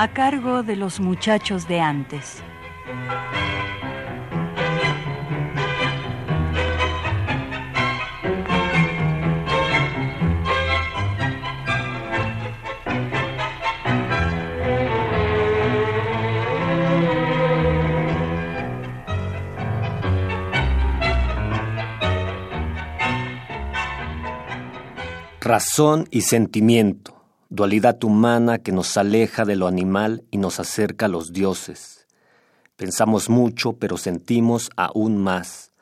A cargo de los muchachos de antes. Razón y sentimiento dualidad humana que nos aleja de lo animal y nos acerca a los dioses. Pensamos mucho, pero sentimos aún más.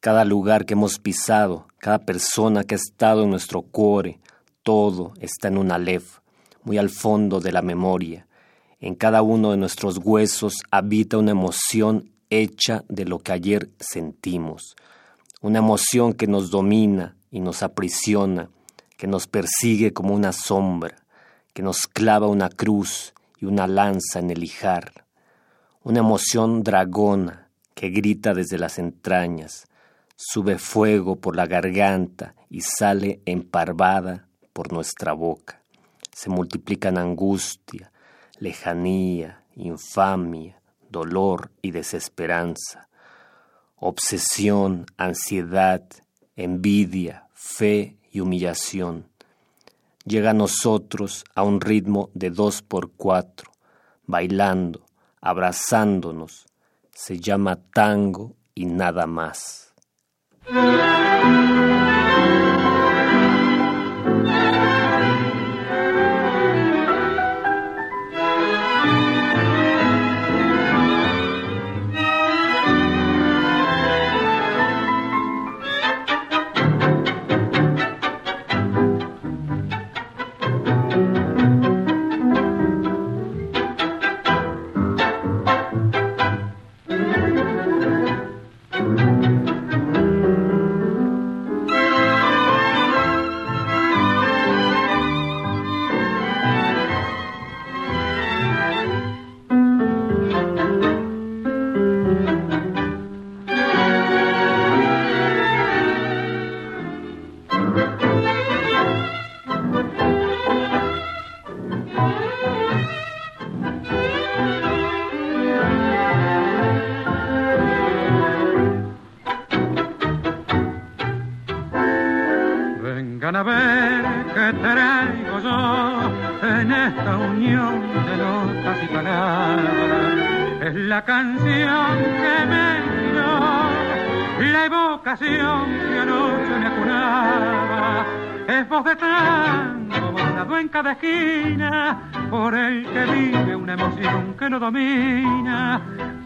Cada lugar que hemos pisado, cada persona que ha estado en nuestro cuore, todo está en un alef, muy al fondo de la memoria. En cada uno de nuestros huesos habita una emoción hecha de lo que ayer sentimos, una emoción que nos domina y nos aprisiona, que nos persigue como una sombra que nos clava una cruz y una lanza en el hijar, una emoción dragona que grita desde las entrañas, sube fuego por la garganta y sale emparvada por nuestra boca. Se multiplican angustia, lejanía, infamia, dolor y desesperanza, obsesión, ansiedad, envidia, fe y humillación llega a nosotros a un ritmo de dos por cuatro, bailando, abrazándonos. Se llama tango y nada más.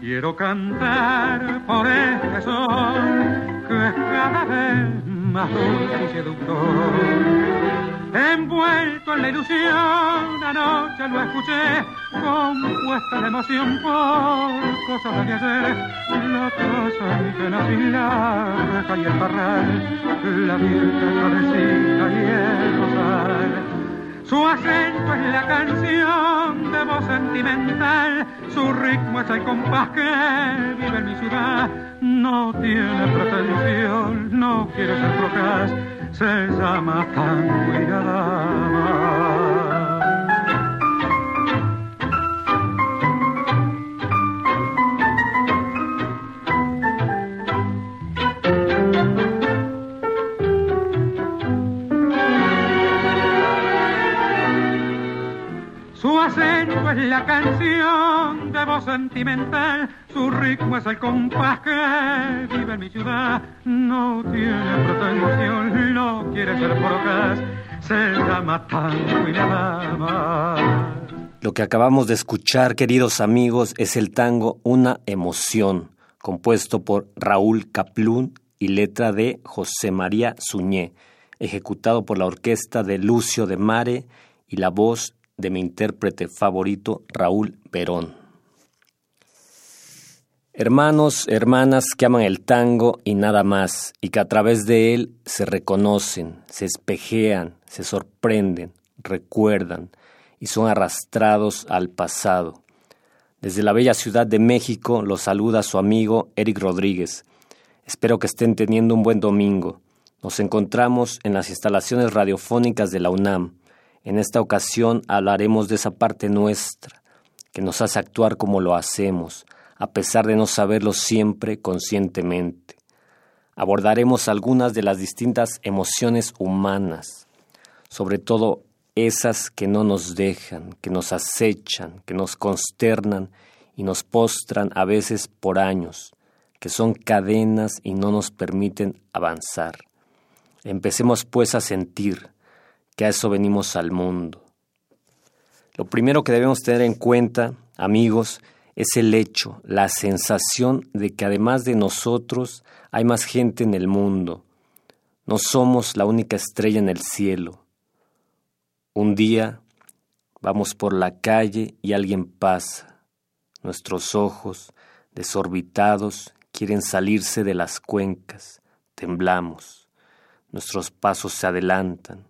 Quiero cantar por este sol que es cada vez más dulce y seductor. Envuelto en la ilusión, anoche lo escuché, compuesta de emoción por cosas de ayer. La casa que la pilar, y el parral, la virgen florecita y el rosal su acento es la canción de voz sentimental, su ritmo es el compás que vive en mi ciudad. No tiene pretensión, no quiere ser procas, se llama tango y es la canción de voz sentimental, su ritmo es el compás que vive en mi ciudad. No tiene pretensión, no quiere ser procas, se llama tango y nada más. Lo que acabamos de escuchar, queridos amigos, es el tango Una emoción, compuesto por Raúl Caplún y letra de José María Suñé, ejecutado por la orquesta de Lucio de Mare y la voz de mi intérprete favorito, Raúl Perón. Hermanos, hermanas que aman el tango y nada más, y que a través de él se reconocen, se espejean, se sorprenden, recuerdan y son arrastrados al pasado. Desde la bella ciudad de México los saluda su amigo Eric Rodríguez. Espero que estén teniendo un buen domingo. Nos encontramos en las instalaciones radiofónicas de la UNAM. En esta ocasión hablaremos de esa parte nuestra, que nos hace actuar como lo hacemos, a pesar de no saberlo siempre conscientemente. Abordaremos algunas de las distintas emociones humanas, sobre todo esas que no nos dejan, que nos acechan, que nos consternan y nos postran a veces por años, que son cadenas y no nos permiten avanzar. Empecemos pues a sentir que a eso venimos al mundo. Lo primero que debemos tener en cuenta, amigos, es el hecho, la sensación de que además de nosotros hay más gente en el mundo. No somos la única estrella en el cielo. Un día vamos por la calle y alguien pasa. Nuestros ojos, desorbitados, quieren salirse de las cuencas. Temblamos. Nuestros pasos se adelantan.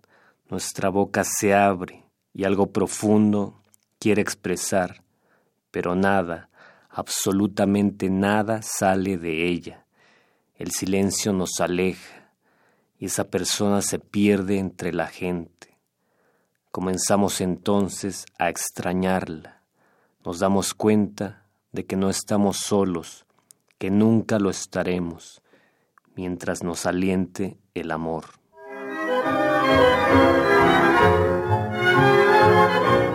Nuestra boca se abre y algo profundo quiere expresar, pero nada, absolutamente nada sale de ella. El silencio nos aleja y esa persona se pierde entre la gente. Comenzamos entonces a extrañarla. Nos damos cuenta de que no estamos solos, que nunca lo estaremos, mientras nos aliente el amor. thank you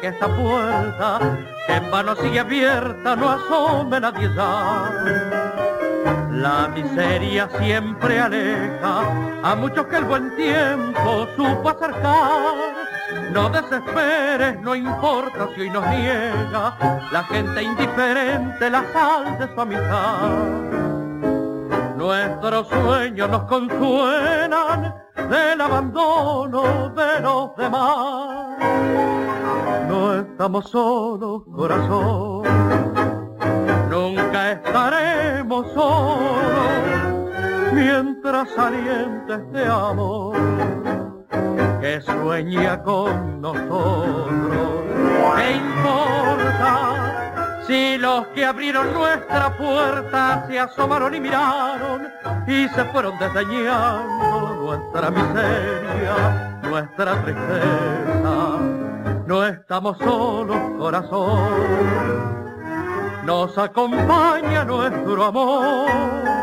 que esta puerta, que en vano sigue abierta, no asome nadie ya. La miseria siempre aleja a muchos que el buen tiempo supo acercar. No desesperes, no importa si hoy nos niega la gente indiferente la sal de su amistad. Nuestros sueños nos consuelan del abandono de los demás. Estamos solos, corazón, nunca estaremos solos mientras saliente este amor que sueña con nosotros. ¿Qué importa si los que abrieron nuestra puerta se asomaron y miraron y se fueron desdeñando nuestra miseria, nuestra tristeza? No estamos solos, corazón, nos acompaña nuestro amor.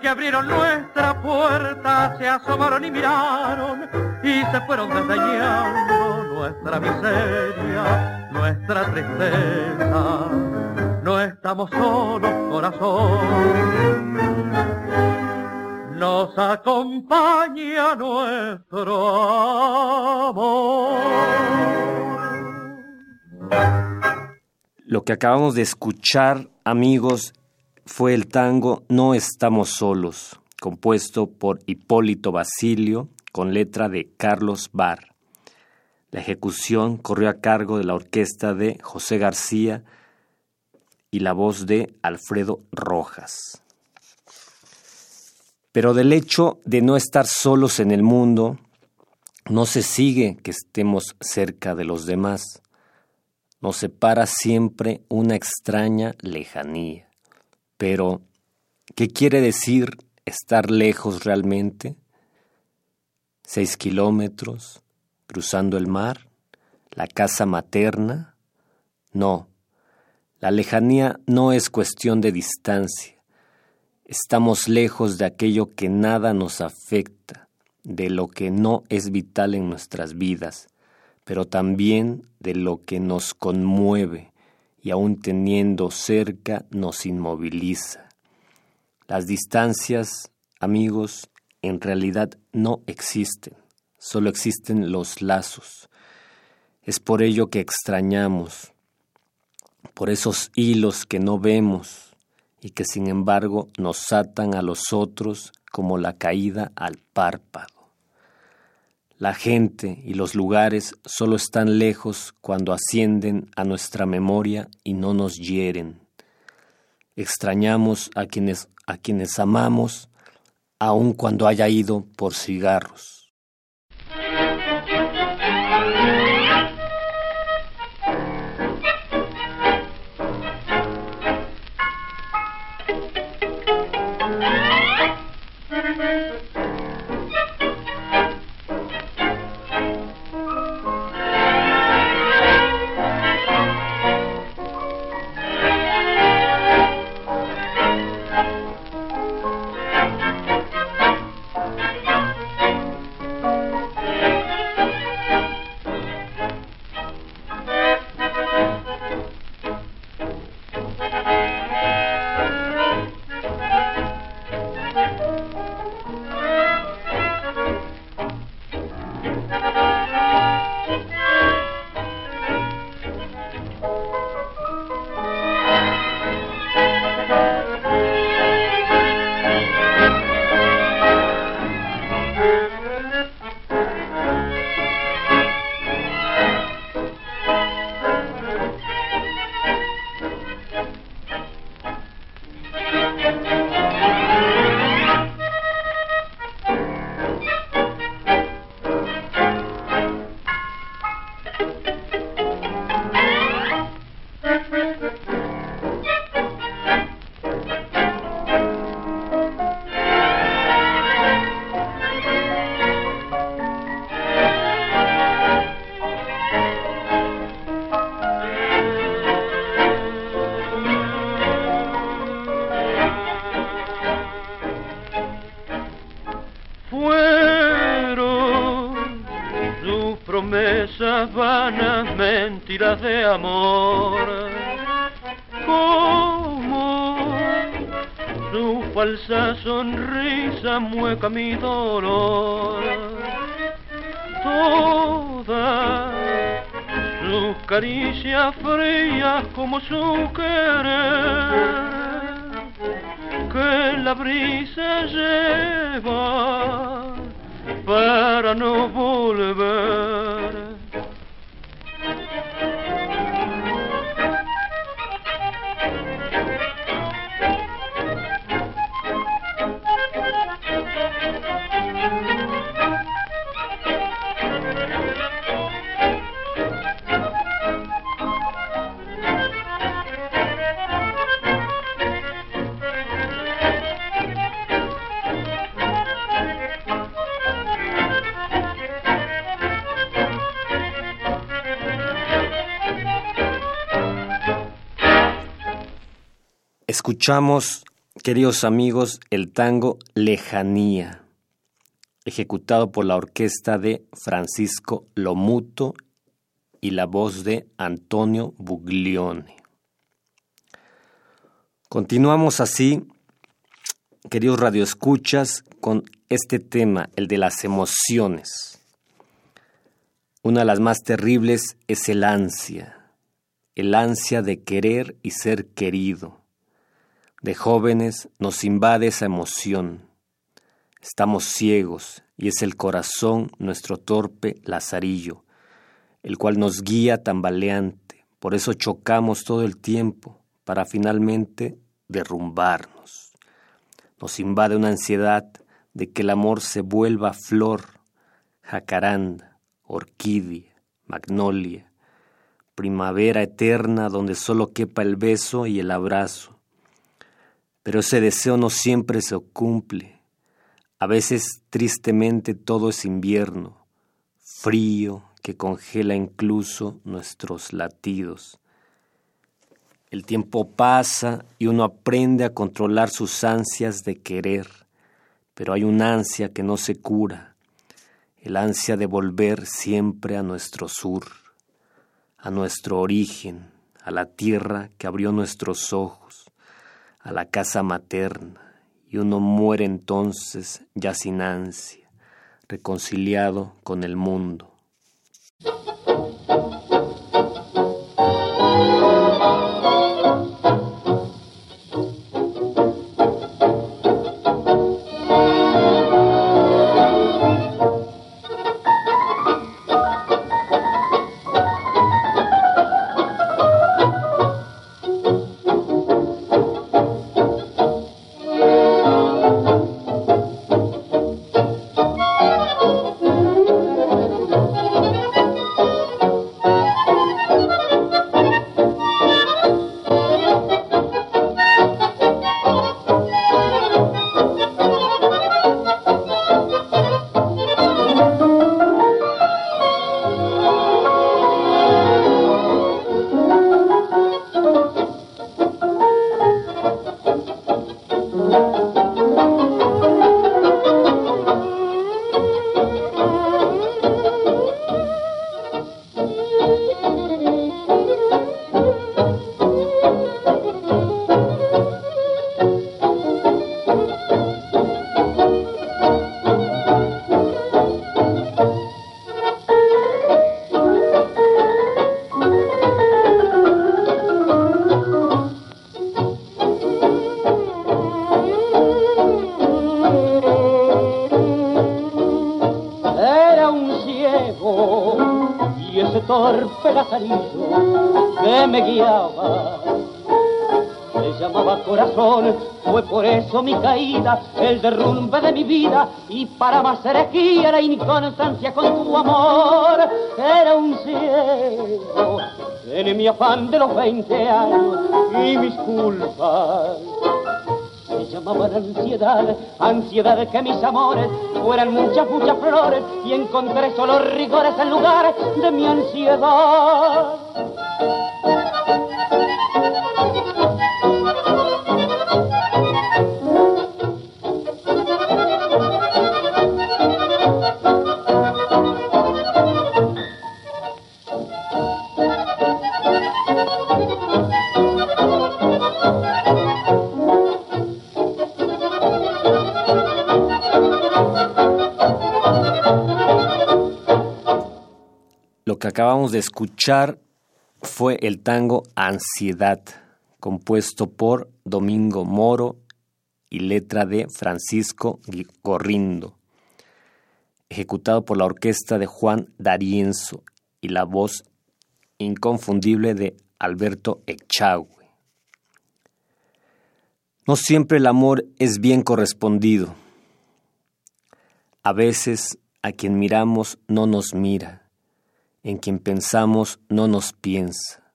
Que abrieron nuestra puerta se asomaron y miraron y se fueron desdeñando nuestra miseria, nuestra tristeza. No estamos solos, corazón. Nos acompaña nuestro amor. Lo que acabamos de escuchar, amigos, fue el tango No estamos solos, compuesto por Hipólito Basilio, con letra de Carlos Barr. La ejecución corrió a cargo de la orquesta de José García y la voz de Alfredo Rojas. Pero del hecho de no estar solos en el mundo, no se sigue que estemos cerca de los demás. Nos separa siempre una extraña lejanía. Pero, ¿qué quiere decir estar lejos realmente? ¿Seis kilómetros? ¿Cruzando el mar? ¿La casa materna? No, la lejanía no es cuestión de distancia. Estamos lejos de aquello que nada nos afecta, de lo que no es vital en nuestras vidas, pero también de lo que nos conmueve y aun teniendo cerca nos inmoviliza. Las distancias, amigos, en realidad no existen, solo existen los lazos. Es por ello que extrañamos, por esos hilos que no vemos, y que sin embargo nos atan a los otros como la caída al párpado. La gente y los lugares solo están lejos cuando ascienden a nuestra memoria y no nos hieren. Extrañamos a quienes, a quienes amamos, aun cuando haya ido por cigarros. Mueca mi dolor. Toda su caricia fría como su querer que la brisa Escuchamos, queridos amigos, el tango Lejanía, ejecutado por la orquesta de Francisco Lomuto y la voz de Antonio Buglione. Continuamos así, queridos radioescuchas, con este tema, el de las emociones. Una de las más terribles es el ansia, el ansia de querer y ser querido de jóvenes nos invade esa emoción. Estamos ciegos y es el corazón nuestro torpe lazarillo, el cual nos guía tambaleante. Por eso chocamos todo el tiempo, para finalmente derrumbarnos. Nos invade una ansiedad de que el amor se vuelva flor, jacaranda, orquídea, magnolia, primavera eterna donde solo quepa el beso y el abrazo. Pero ese deseo no siempre se cumple. A veces tristemente todo es invierno, frío que congela incluso nuestros latidos. El tiempo pasa y uno aprende a controlar sus ansias de querer, pero hay una ansia que no se cura, el ansia de volver siempre a nuestro sur, a nuestro origen, a la tierra que abrió nuestros ojos, a la casa materna, y uno muere entonces ya sin ansia, reconciliado con el mundo. Vida, y para más herejía la inconstancia con tu amor. Era un ciego en mi afán de los 20 años y mis culpas llamaban ansiedad, ansiedad que mis amores fueran muchas, muchas flores y encontré solo rigores en lugar de mi ansiedad. Acabamos de escuchar fue el tango Ansiedad, compuesto por Domingo Moro y letra de Francisco Gorrindo, ejecutado por la orquesta de Juan D'Arienzo y la voz inconfundible de Alberto Echagüe. No siempre el amor es bien correspondido. A veces a quien miramos no nos mira en quien pensamos no nos piensa,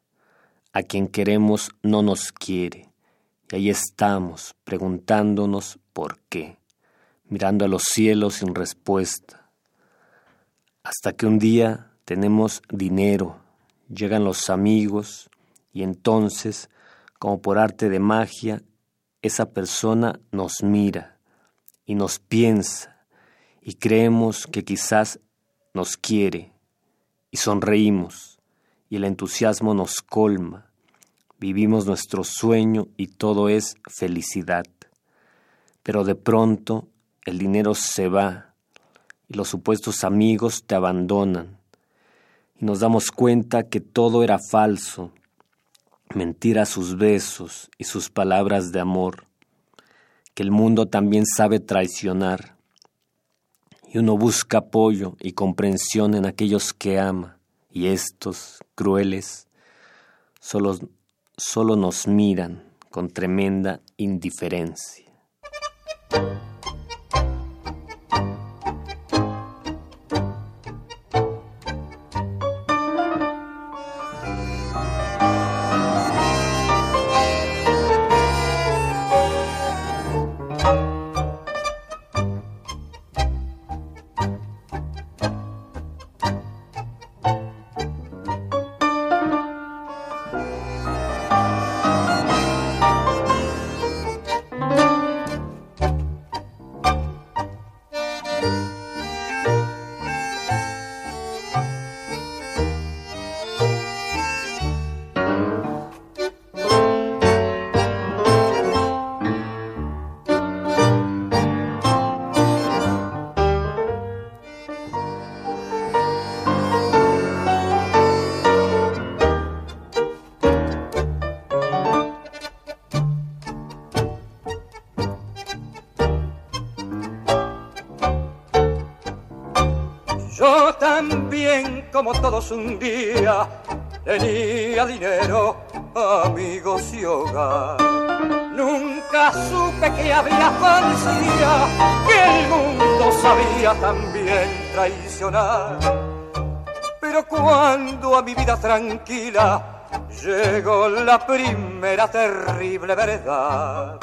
a quien queremos no nos quiere. Y ahí estamos, preguntándonos por qué, mirando a los cielos sin respuesta. Hasta que un día tenemos dinero, llegan los amigos, y entonces, como por arte de magia, esa persona nos mira y nos piensa, y creemos que quizás nos quiere y sonreímos, y el entusiasmo nos colma. Vivimos nuestro sueño y todo es felicidad. Pero de pronto el dinero se va y los supuestos amigos te abandonan. Y nos damos cuenta que todo era falso, mentira sus besos y sus palabras de amor, que el mundo también sabe traicionar. Y uno busca apoyo y comprensión en aquellos que ama, y estos, crueles, solo, solo nos miran con tremenda indiferencia. Un día, tenía dinero, amigos y hogar. Nunca supe que había fantasía, que el mundo sabía también traicionar. Pero cuando a mi vida tranquila llegó la primera terrible verdad,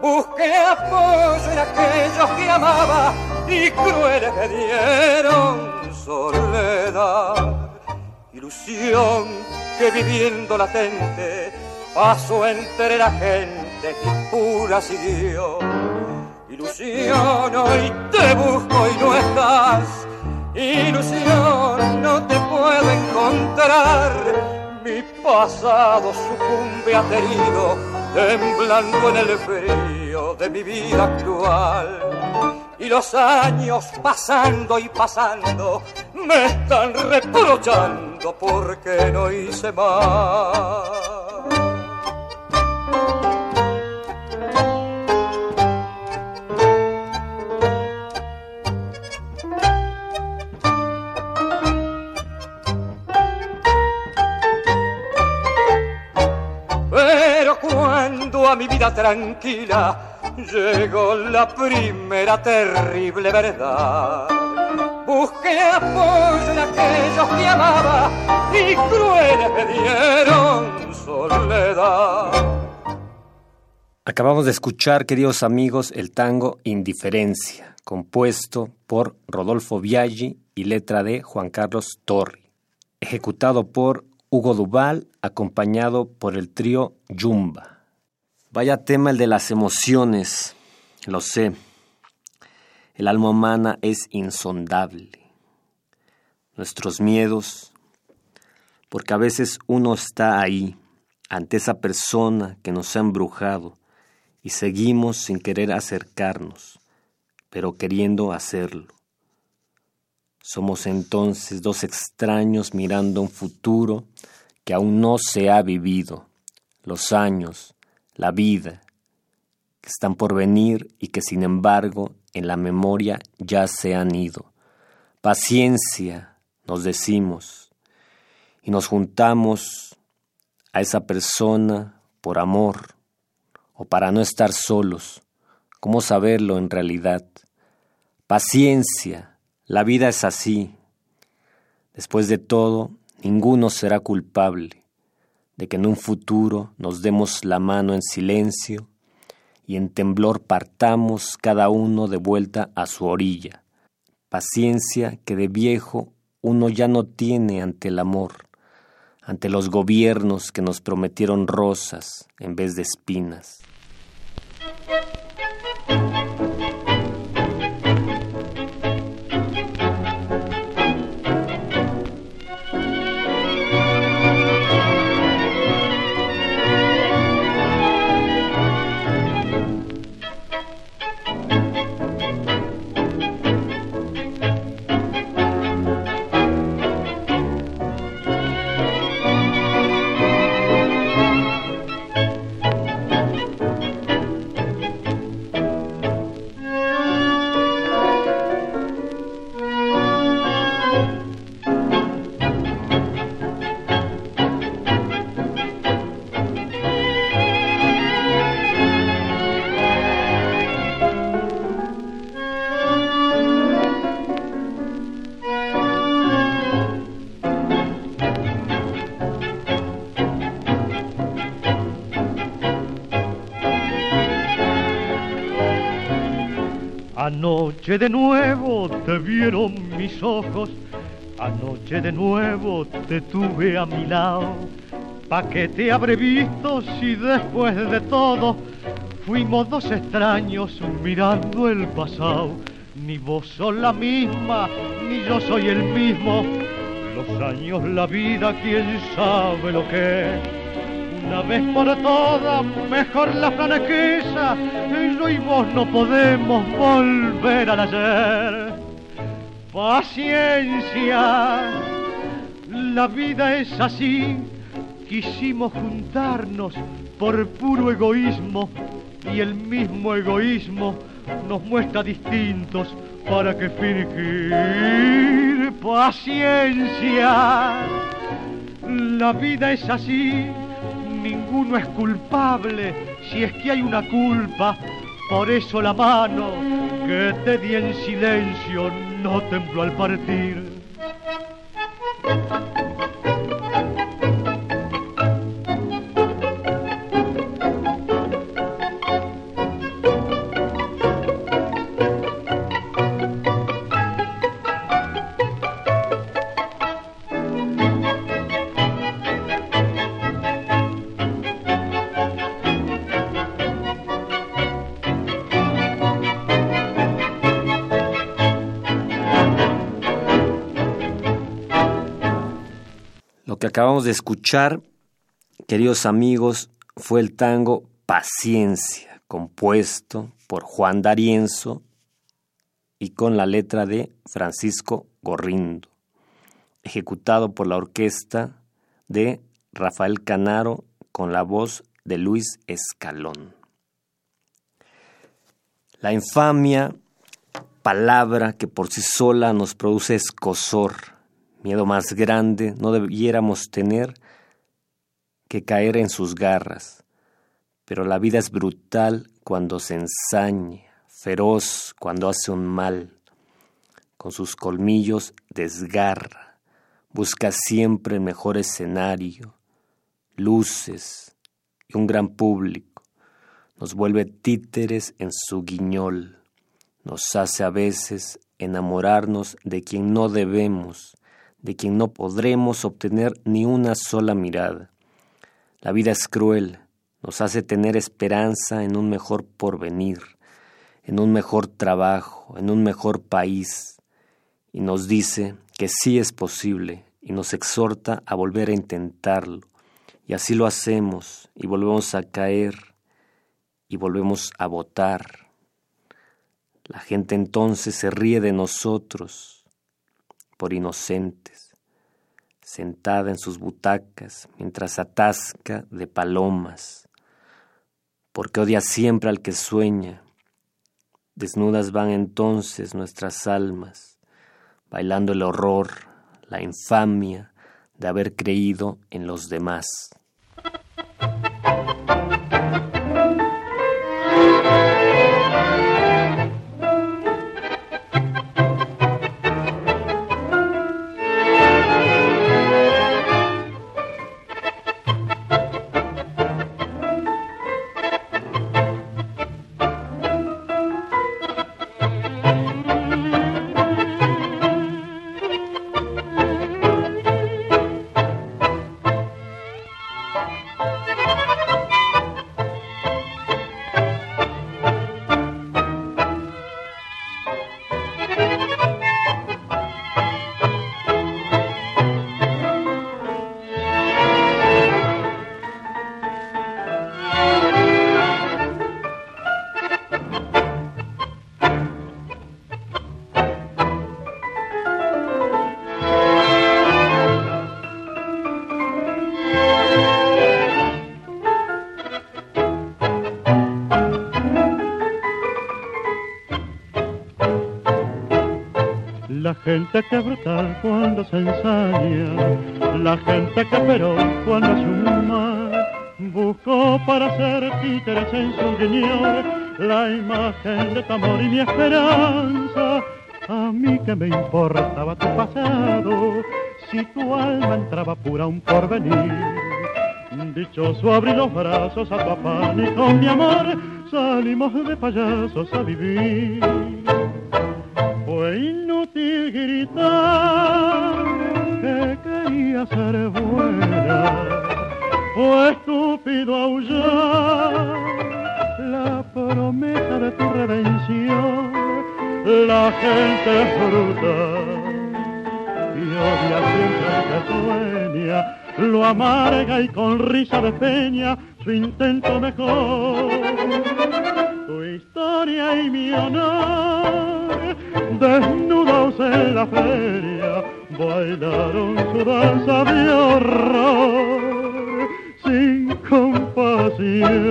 busqué apoyo en aquellos que amaba y crueles me dieron ilusión que viviendo latente paso entre la gente pura siguió. Ilusión, hoy te busco y no estás, ilusión, no te puedo encontrar. Mi pasado sucumbe aterido, temblando en el frío de mi vida actual y los años pasando y pasando me están reprochando porque no hice más. Pero cuando a mi vida tranquila llegó la primera terrible verdad. Busqué apoyo en aquellos que amaba y crueles me dieron soledad. Acabamos de escuchar, queridos amigos, el tango Indiferencia, compuesto por Rodolfo Biaggi y letra de Juan Carlos Torri, ejecutado por Hugo Duval, acompañado por el trío Yumba. Vaya tema el de las emociones, lo sé. El alma humana es insondable. Nuestros miedos, porque a veces uno está ahí, ante esa persona que nos ha embrujado, y seguimos sin querer acercarnos, pero queriendo hacerlo. Somos entonces dos extraños mirando un futuro que aún no se ha vivido. Los años, la vida, que están por venir y que sin embargo en la memoria ya se han ido. Paciencia, nos decimos, y nos juntamos a esa persona por amor o para no estar solos. ¿Cómo saberlo en realidad? Paciencia, la vida es así. Después de todo, ninguno será culpable de que en un futuro nos demos la mano en silencio y en temblor partamos cada uno de vuelta a su orilla. Paciencia que de viejo uno ya no tiene ante el amor, ante los gobiernos que nos prometieron rosas en vez de espinas. Anoche de nuevo te vieron mis ojos, anoche de nuevo te tuve a mi lado. ¿Pa' que te habré visto si después de todo fuimos dos extraños mirando el pasado? Ni vos sos la misma, ni yo soy el mismo. Los años, la vida, quién sabe lo que es una vez por todas, mejor la franqueza, yo y vos no podemos volver al ayer. Paciencia, la vida es así, quisimos juntarnos por puro egoísmo y el mismo egoísmo nos muestra distintos para que fingir paciencia. La vida es así, ninguno es culpable si es que hay una culpa. Por eso la mano que te di en silencio no tembló al partir. Acabamos de escuchar, queridos amigos, fue el tango Paciencia, compuesto por Juan D'Arienzo y con la letra de Francisco Gorrindo, ejecutado por la orquesta de Rafael Canaro con la voz de Luis Escalón. La infamia, palabra que por sí sola nos produce escosor, miedo más grande no debiéramos tener que caer en sus garras. Pero la vida es brutal cuando se ensaña, feroz cuando hace un mal. Con sus colmillos desgarra, busca siempre el mejor escenario, luces y un gran público. Nos vuelve títeres en su guiñol. Nos hace a veces enamorarnos de quien no debemos de quien no podremos obtener ni una sola mirada. La vida es cruel, nos hace tener esperanza en un mejor porvenir, en un mejor trabajo, en un mejor país, y nos dice que sí es posible y nos exhorta a volver a intentarlo. Y así lo hacemos y volvemos a caer y volvemos a votar. La gente entonces se ríe de nosotros por inocentes sentada en sus butacas mientras atasca de palomas, porque odia siempre al que sueña. Desnudas van entonces nuestras almas, bailando el horror, la infamia de haber creído en los demás. Gente que brutal cuando se ensaña, la gente que pero cuando suma, buscó para ser títeres en su guiñol la imagen de tu amor y mi esperanza. A mí que me importaba tu pasado, si tu alma entraba pura un porvenir. Dichoso abrí los brazos a tu afán y con mi amor salimos de payasos a vivir. Amarga y con risa de peña su intento mejor. Tu historia y mi honor, desnudos en la feria, bailaron su danza de horror sin compasión.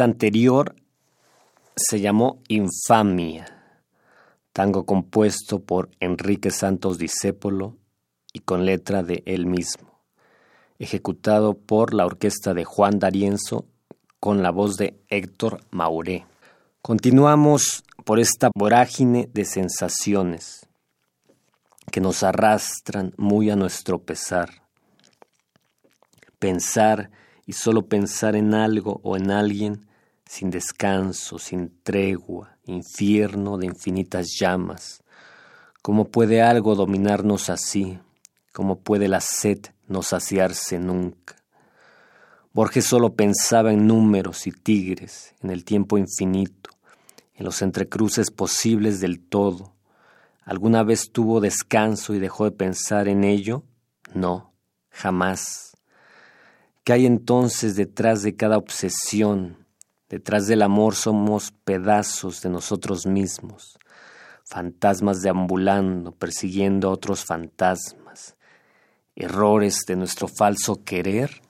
Anterior se llamó Infamia, tango compuesto por Enrique Santos Discépolo y con letra de él mismo, ejecutado por la orquesta de Juan D'Arienzo con la voz de Héctor Mauré. Continuamos por esta vorágine de sensaciones que nos arrastran muy a nuestro pesar. Pensar y solo pensar en algo o en alguien sin descanso, sin tregua, infierno de infinitas llamas. ¿Cómo puede algo dominarnos así? ¿Cómo puede la sed no saciarse nunca? Borges solo pensaba en números y tigres, en el tiempo infinito, en los entrecruces posibles del todo. ¿Alguna vez tuvo descanso y dejó de pensar en ello? No, jamás. ¿Qué hay entonces detrás de cada obsesión? Detrás del amor somos pedazos de nosotros mismos, fantasmas deambulando, persiguiendo a otros fantasmas, errores de nuestro falso querer.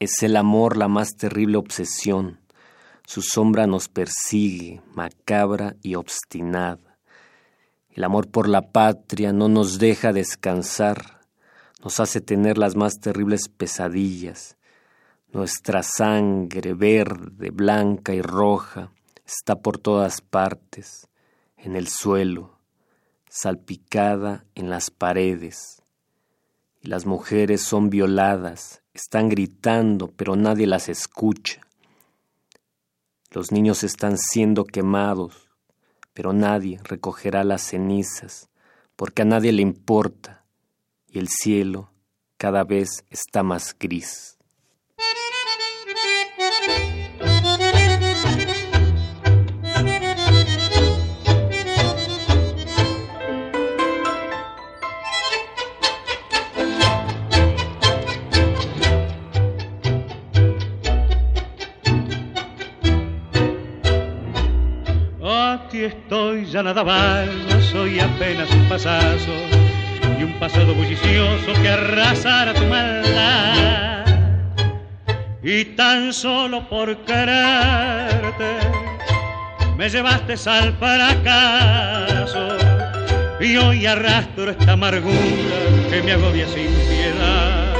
Es el amor la más terrible obsesión. Su sombra nos persigue, macabra y obstinada. El amor por la patria no nos deja descansar nos hace tener las más terribles pesadillas. Nuestra sangre verde, blanca y roja está por todas partes, en el suelo, salpicada en las paredes. Y las mujeres son violadas, están gritando, pero nadie las escucha. Los niños están siendo quemados, pero nadie recogerá las cenizas, porque a nadie le importa y el cielo cada vez está más gris. Aquí estoy, ya nada más, soy apenas un pasazo y un pasado bullicioso que arrasara tu maldad. Y tan solo por quererte me llevaste al fracaso y hoy arrastro esta amargura que me agobia sin piedad.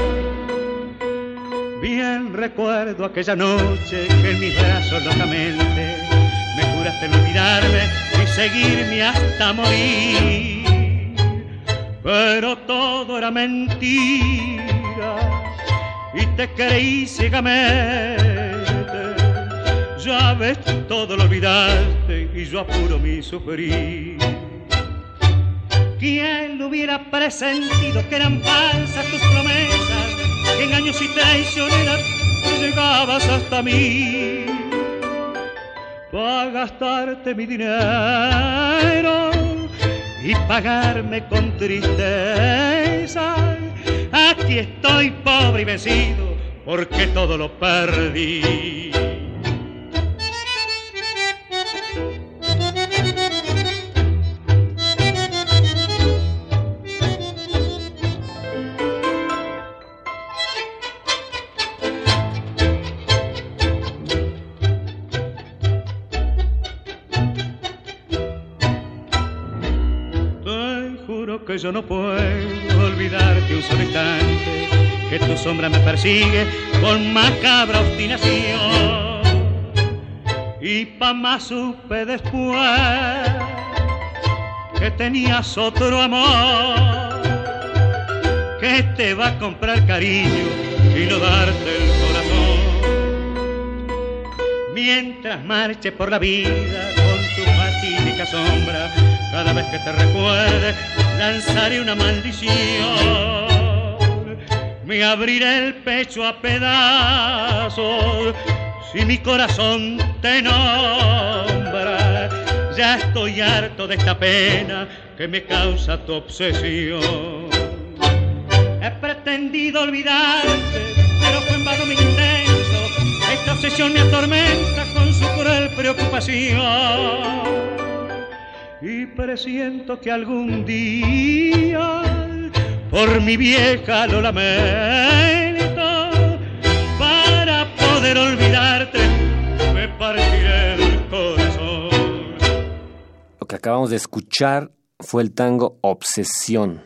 Bien recuerdo aquella noche que en mis brazos locamente me juraste no olvidarme y seguirme hasta morir pero todo era mentira y te creí ciegamente. Ya ves, todo lo olvidaste y yo apuro mi sufrir. ¿Quién hubiera presentido que eran falsas tus promesas, que engaños y traicioneras llegabas hasta mí? Para gastarte mi dinero y pagarme con tristeza. Aquí estoy pobre y vencido porque todo lo perdí. No puedo olvidarte un solo instante, que tu sombra me persigue con macabra obstinación. Y pa' más supe después que tenías otro amor, que te va a comprar cariño y no darte el corazón. Mientras marche por la vida con tu fatídica sombra, cada vez que te recuerde, lanzaré una maldición. Me abriré el pecho a pedazos si mi corazón te nombra. Ya estoy harto de esta pena que me causa tu obsesión. He pretendido olvidarte, pero fue en vano mi intento. Esta obsesión me atormenta con su cruel preocupación y presiento que algún día por mi vieja lo lamento para poder olvidarte me partiré el corazón. Lo que acabamos de escuchar fue el tango Obsesión,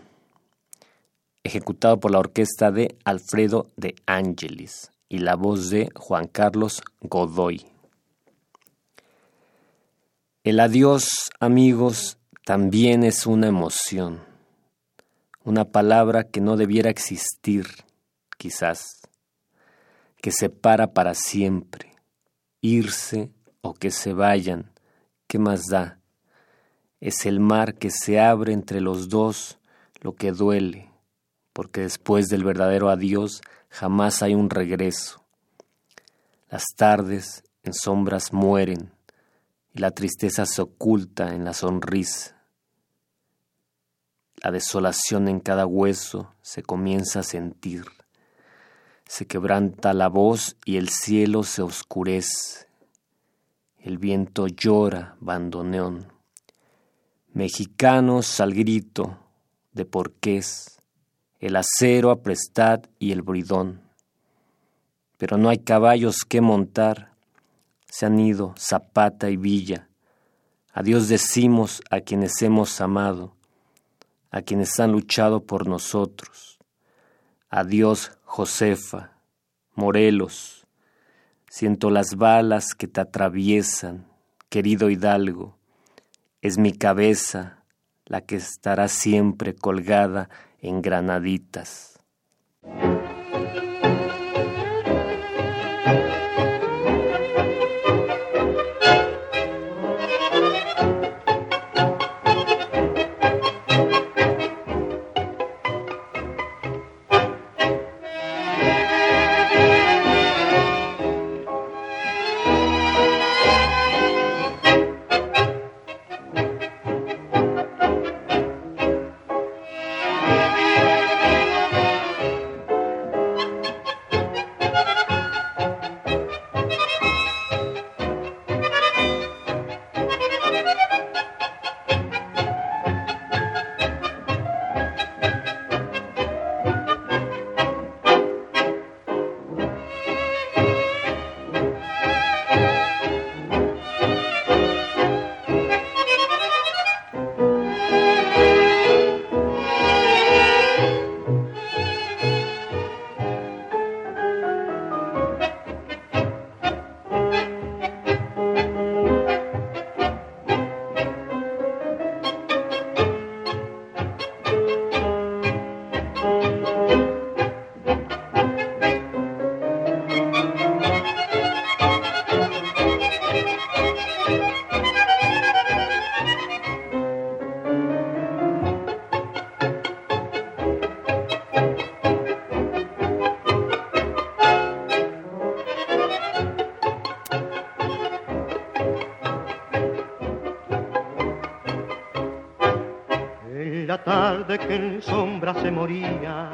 ejecutado por la orquesta de Alfredo de Angelis y la voz de Juan Carlos Godoy. El adiós, amigos, también es una emoción, una palabra que no debiera existir, quizás, que separa para siempre, irse o que se vayan, ¿qué más da? Es el mar que se abre entre los dos lo que duele, porque después del verdadero adiós jamás hay un regreso. Las tardes en sombras mueren, y la tristeza se oculta en la sonrisa. La desolación en cada hueso se comienza a sentir. Se quebranta la voz y el cielo se oscurece. El viento llora, bandoneón. Mexicanos al grito de porqués, el acero aprestad y el bridón. Pero no hay caballos que montar se han ido Zapata y Villa. Adiós decimos a quienes hemos amado, a quienes han luchado por nosotros. Adiós Josefa, Morelos. Siento las balas que te atraviesan, querido Hidalgo. Es mi cabeza la que estará siempre colgada en granaditas. Que en sombra se moría,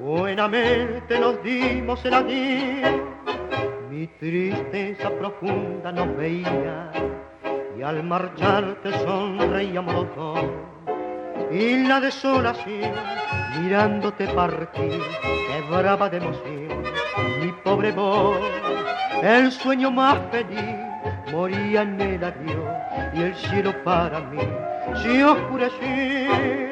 buenamente nos dimos el adiós. Mi tristeza profunda nos veía y al marcharte sonreíamos los dos. Y la desolación, mirándote partir, quebraba de emoción mi pobre voz. El sueño más feliz moría en el adiós y el cielo para mí se oscureció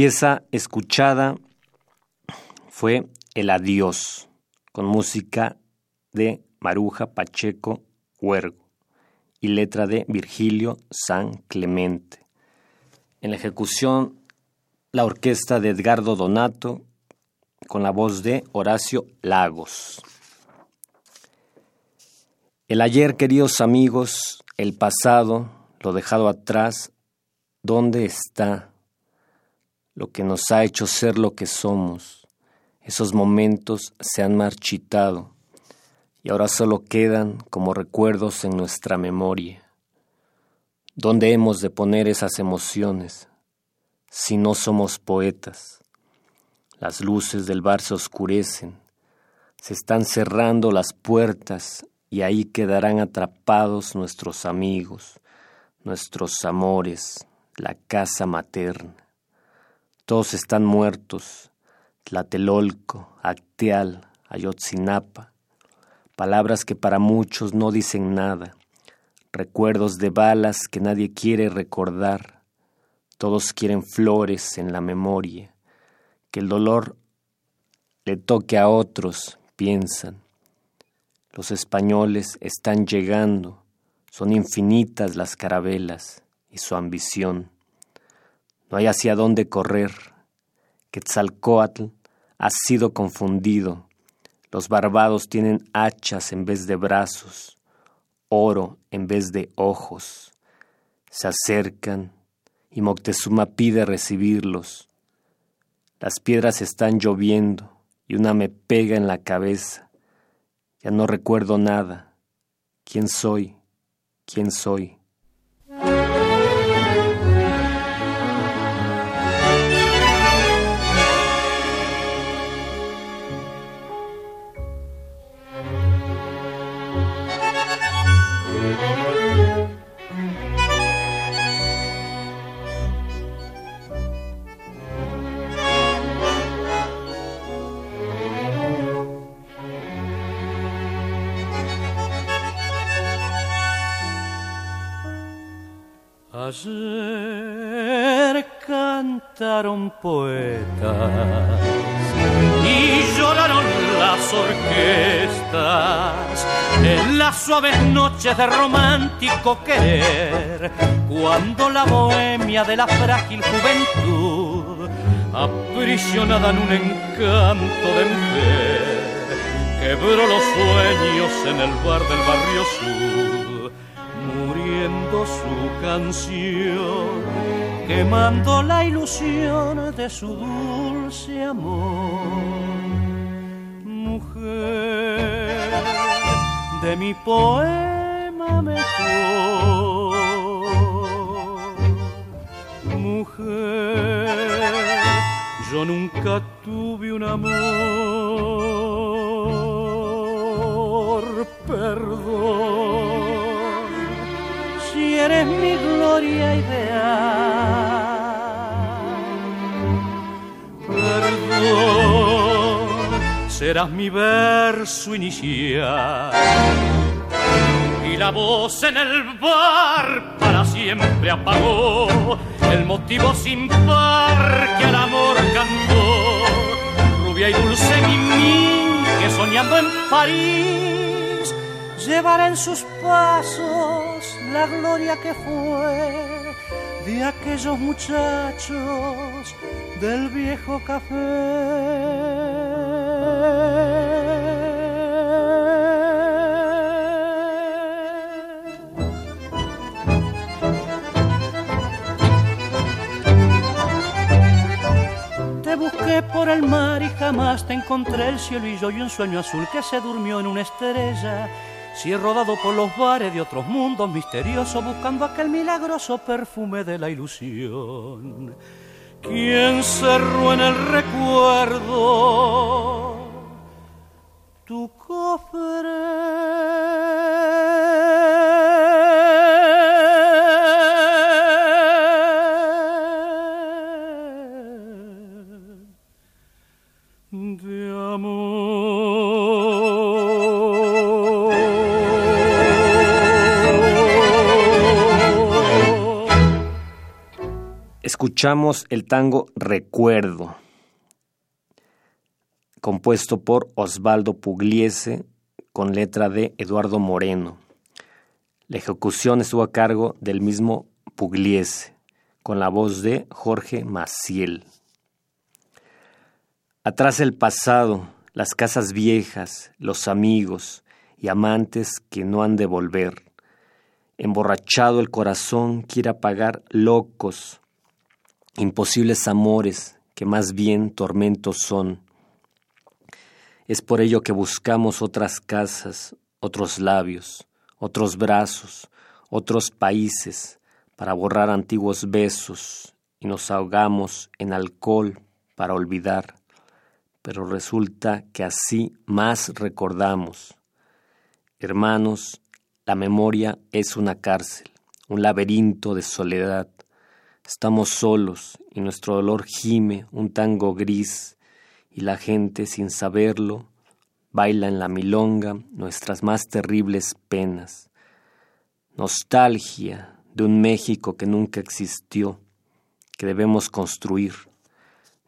pieza escuchada fue El Adiós, con música de Maruja Pacheco Huergo y letra de Virgilio San Clemente. En la ejecución, la orquesta de Edgardo Donato con la voz de Horacio Lagos. El ayer, queridos amigos, el pasado, lo dejado atrás, ¿dónde está? Lo que nos ha hecho ser lo que somos. Esos momentos se han marchitado y ahora solo quedan como recuerdos en nuestra memoria. ¿Dónde hemos de poner esas emociones si no somos poetas? Las luces del bar se oscurecen, se están cerrando las puertas y ahí quedarán atrapados nuestros amigos, nuestros amores, la casa materna. Todos están muertos, Tlatelolco, Acteal, Ayotzinapa, palabras que para muchos no dicen nada, recuerdos de balas que nadie quiere recordar, todos quieren flores en la memoria, que el dolor le toque a otros, piensan. Los españoles están llegando, son infinitas las carabelas y su ambición. No hay hacia dónde correr. Quetzalcoatl ha sido confundido los barbados tienen hachas en vez de brazos, oro en vez de ojos. Se acercan y Moctezuma pide recibirlos. Las piedras están lloviendo y una me pega en la cabeza. Ya no recuerdo nada. ¿Quién soy? ¿Quién soy? De romántico querer, cuando la bohemia de la frágil juventud, aprisionada en un encanto de mujer, quebró los sueños en el bar del barrio sur muriendo su canción, quemando la ilusión de su dulce amor. Mujer de mi poema mujer, yo nunca tuve un amor, perdón eres mi gloria ideal. Perdón, serás mi verso inicial. La voz en el bar para siempre apagó el motivo sin par que al amor cantó. Rubia y dulce Mimi que soñando en París llevará en sus pasos la gloria que fue de aquellos muchachos del viejo café. El mar y jamás te encontré el cielo y yo y un sueño azul que se durmió en una estrella si he rodado por los bares de otros mundos misteriosos buscando aquel milagroso perfume de la ilusión. ¿Quién cerró en el recuerdo tu cofre? Escuchamos el tango Recuerdo, compuesto por Osvaldo Pugliese con letra de Eduardo Moreno. La ejecución estuvo a cargo del mismo Pugliese, con la voz de Jorge Maciel. Atrás el pasado, las casas viejas, los amigos y amantes que no han de volver. Emborrachado el corazón quiere apagar locos imposibles amores que más bien tormentos son. Es por ello que buscamos otras casas, otros labios, otros brazos, otros países, para borrar antiguos besos y nos ahogamos en alcohol para olvidar pero resulta que así más recordamos. Hermanos, la memoria es una cárcel, un laberinto de soledad. Estamos solos y nuestro dolor gime un tango gris y la gente, sin saberlo, baila en la milonga nuestras más terribles penas. Nostalgia de un México que nunca existió, que debemos construir.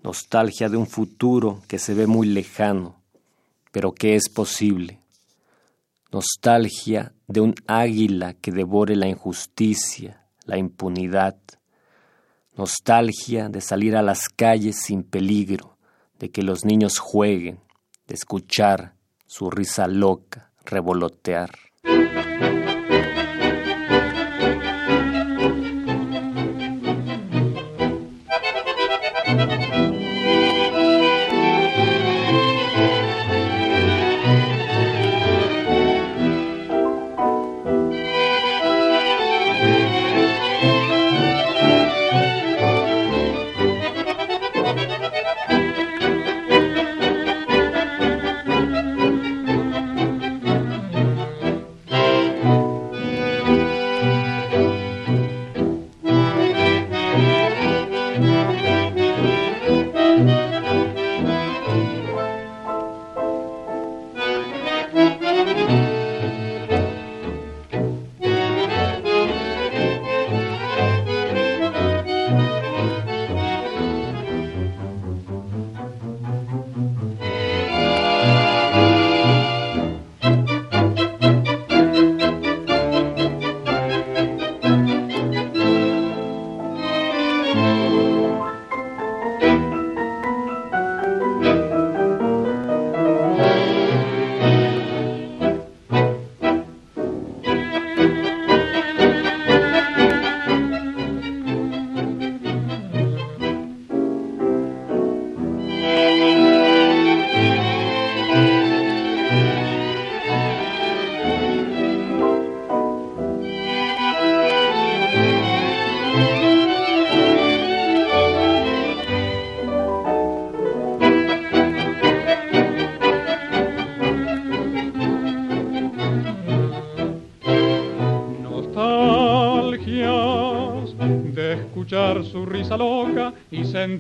Nostalgia de un futuro que se ve muy lejano, pero que es posible, nostalgia de un águila que devore la injusticia, la impunidad, nostalgia de salir a las calles sin peligro, de que los niños jueguen, de escuchar su risa loca revolotear.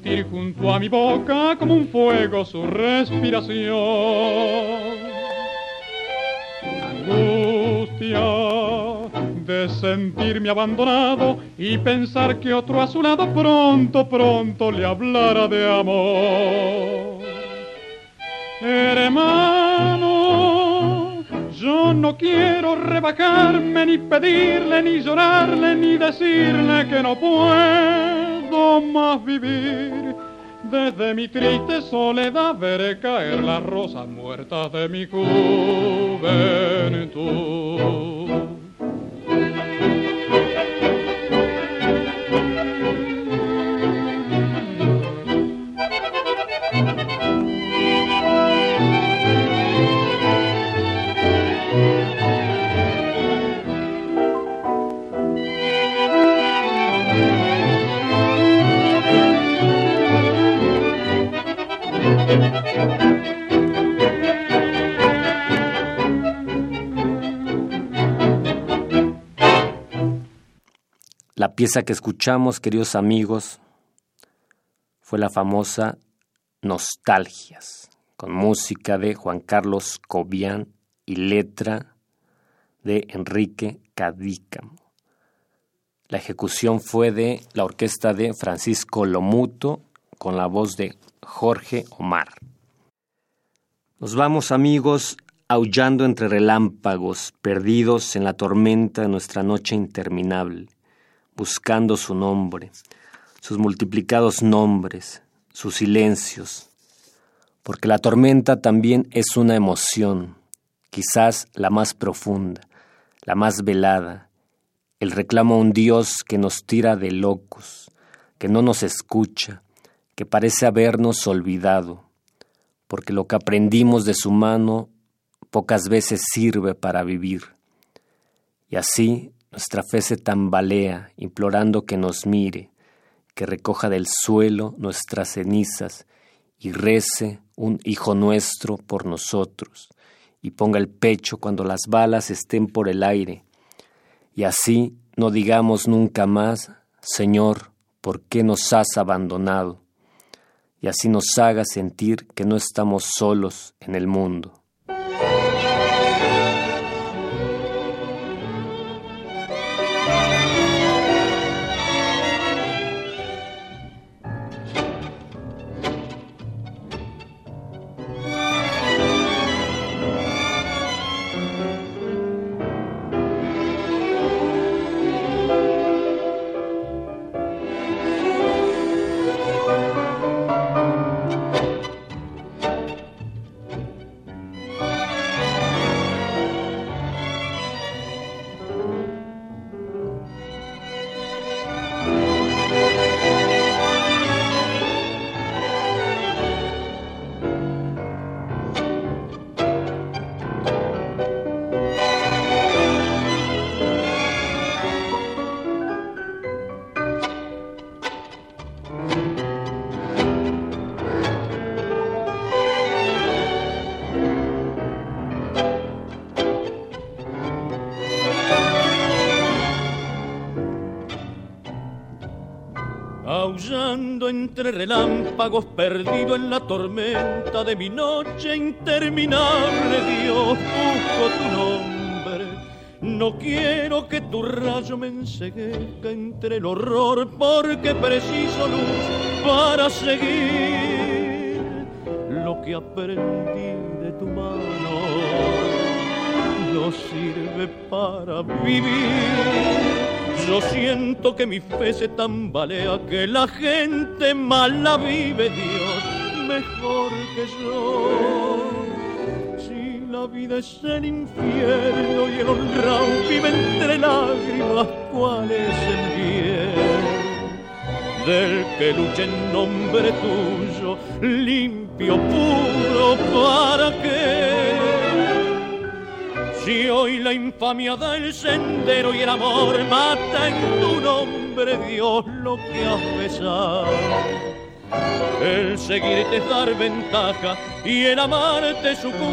Sentir junto a mi boca como un fuego su respiración. Angustia de sentirme abandonado y pensar que otro a su lado pronto, pronto le hablara de amor. Hermano, yo no quiero rebajarme ni pedirle, ni llorarle, ni decirle que no puedo más vivir. Desde mi triste soledad veré caer las rosas muertas de mi juventud. Pieza que escuchamos, queridos amigos, fue la famosa Nostalgias, con música de Juan Carlos Cobian y letra de Enrique Cadícamo. La ejecución fue de la orquesta de Francisco Lomuto con la voz de Jorge Omar. Nos vamos amigos aullando entre relámpagos, perdidos en la tormenta de nuestra noche interminable, buscando su nombre, sus multiplicados nombres, sus silencios, porque la tormenta también es una emoción, quizás la más profunda, la más velada, el reclamo a un Dios que nos tira de locos, que no nos escucha, que parece habernos olvidado, porque lo que aprendimos de su mano pocas veces sirve para vivir. Y así nuestra fe se tambalea, implorando que nos mire, que recoja del suelo nuestras cenizas y rece un Hijo nuestro por nosotros, y ponga el pecho cuando las balas estén por el aire, y así no digamos nunca más, Señor, ¿por qué nos has abandonado? Y así nos haga sentir que no estamos solos en el mundo. Entre relámpagos, perdido en la tormenta de mi noche interminable, Dios, busco tu nombre. No quiero que tu rayo me enseguezca entre el horror, porque preciso luz para seguir lo que aprendí de tu mano. No sirve para vivir yo siento que mi fe se tambalea, que la gente mala vive Dios mejor que yo. Si la vida es el infierno y el honrado vive entre lágrimas, ¿cuál es el bien? Del que lucha en nombre tuyo, limpio, puro, ¿para qué? Si hoy la infamia del sendero y el amor mata en tu nombre, Dios, lo que has besado. El seguirte es dar ventaja y el amarte sucumbir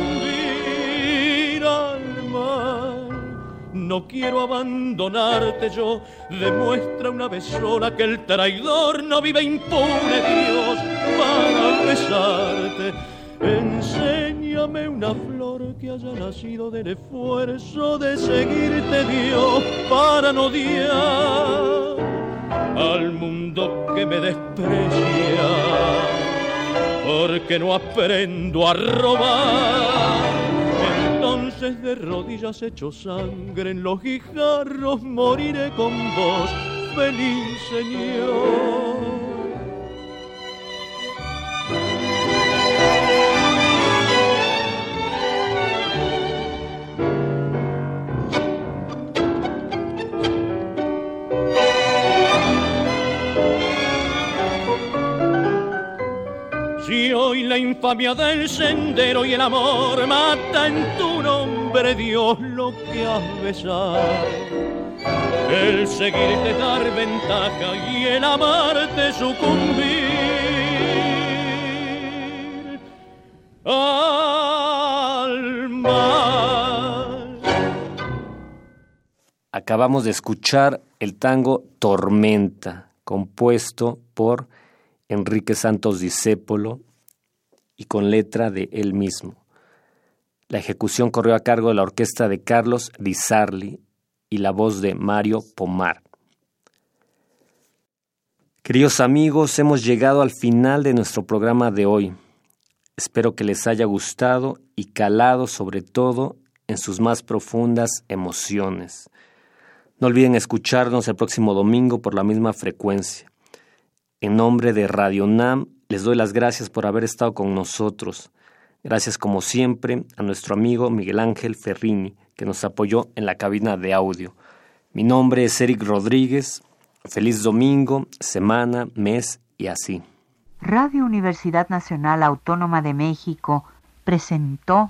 al mal. No quiero abandonarte yo, demuestra una vez sola que el traidor no vive impune, Dios, para besarte. Enséñame una flor que haya nacido del esfuerzo de seguirte Dios para no odiar al mundo que me desprecia, porque no aprendo a robar. Entonces de rodillas hecho sangre en los guijarros moriré con vos, feliz Señor. Hoy la infamia del sendero y el amor mata en tu nombre, Dios, lo que has besado. El seguirte dar ventaja y el amarte sucumbir al mal. Acabamos de escuchar el tango Tormenta, compuesto por Enrique Santos Discépolo y con letra de él mismo. La ejecución corrió a cargo de la orquesta de Carlos Di Sarli y la voz de Mario Pomar. Queridos amigos, hemos llegado al final de nuestro programa de hoy. Espero que les haya gustado y calado sobre todo en sus más profundas emociones. No olviden escucharnos el próximo domingo por la misma frecuencia. En nombre de Radio NAM, les doy las gracias por haber estado con nosotros. Gracias como siempre a nuestro amigo Miguel Ángel Ferrini, que nos apoyó en la cabina de audio. Mi nombre es Eric Rodríguez. Feliz domingo, semana, mes y así. Radio Universidad Nacional Autónoma de México presentó